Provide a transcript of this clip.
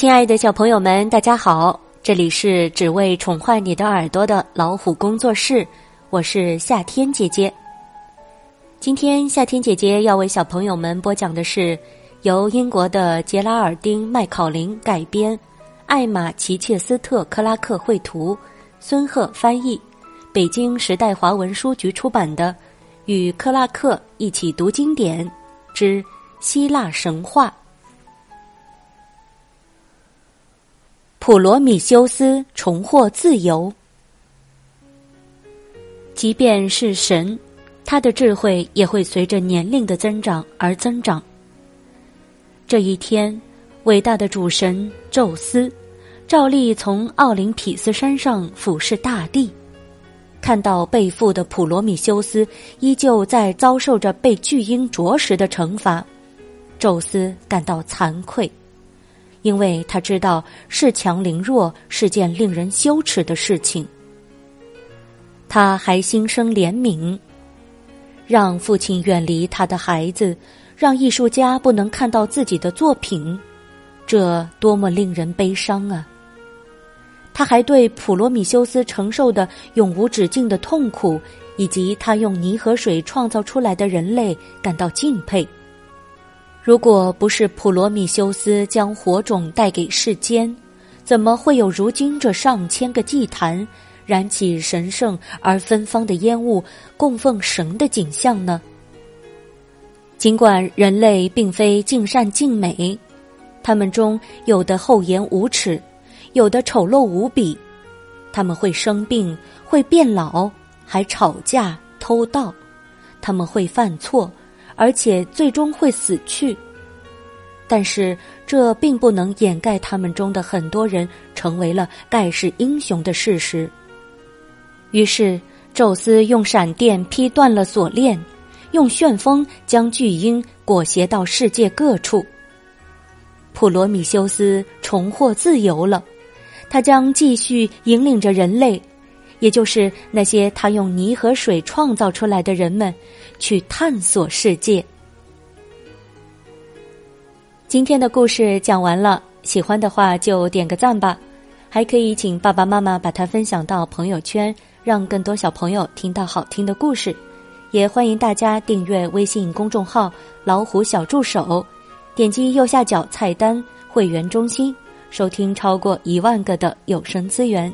亲爱的小朋友们，大家好！这里是只为宠坏你的耳朵的老虎工作室，我是夏天姐姐。今天夏天姐姐要为小朋友们播讲的是由英国的杰拉尔丁·麦考林改编，艾玛·齐切斯特·克拉克绘图，孙鹤翻译，北京时代华文书局出版的《与克拉克一起读经典之希腊神话》。普罗米修斯重获自由。即便是神，他的智慧也会随着年龄的增长而增长。这一天，伟大的主神宙斯照例从奥林匹斯山上俯视大地，看到被缚的普罗米修斯依旧在遭受着被巨鹰啄食的惩罚，宙斯感到惭愧。因为他知道恃强凌弱是件令人羞耻的事情，他还心生怜悯，让父亲远离他的孩子，让艺术家不能看到自己的作品，这多么令人悲伤啊！他还对普罗米修斯承受的永无止境的痛苦，以及他用泥和水创造出来的人类感到敬佩。如果不是普罗米修斯将火种带给世间，怎么会有如今这上千个祭坛燃起神圣而芬芳的烟雾，供奉神的景象呢？尽管人类并非尽善尽美，他们中有的厚颜无耻，有的丑陋无比，他们会生病，会变老，还吵架、偷盗，他们会犯错。而且最终会死去，但是这并不能掩盖他们中的很多人成为了盖世英雄的事实。于是，宙斯用闪电劈断了锁链，用旋风将巨鹰裹挟到世界各处。普罗米修斯重获自由了，他将继续引领着人类。也就是那些他用泥和水创造出来的人们，去探索世界。今天的故事讲完了，喜欢的话就点个赞吧，还可以请爸爸妈妈把它分享到朋友圈，让更多小朋友听到好听的故事。也欢迎大家订阅微信公众号“老虎小助手”，点击右下角菜单“会员中心”，收听超过一万个的有声资源。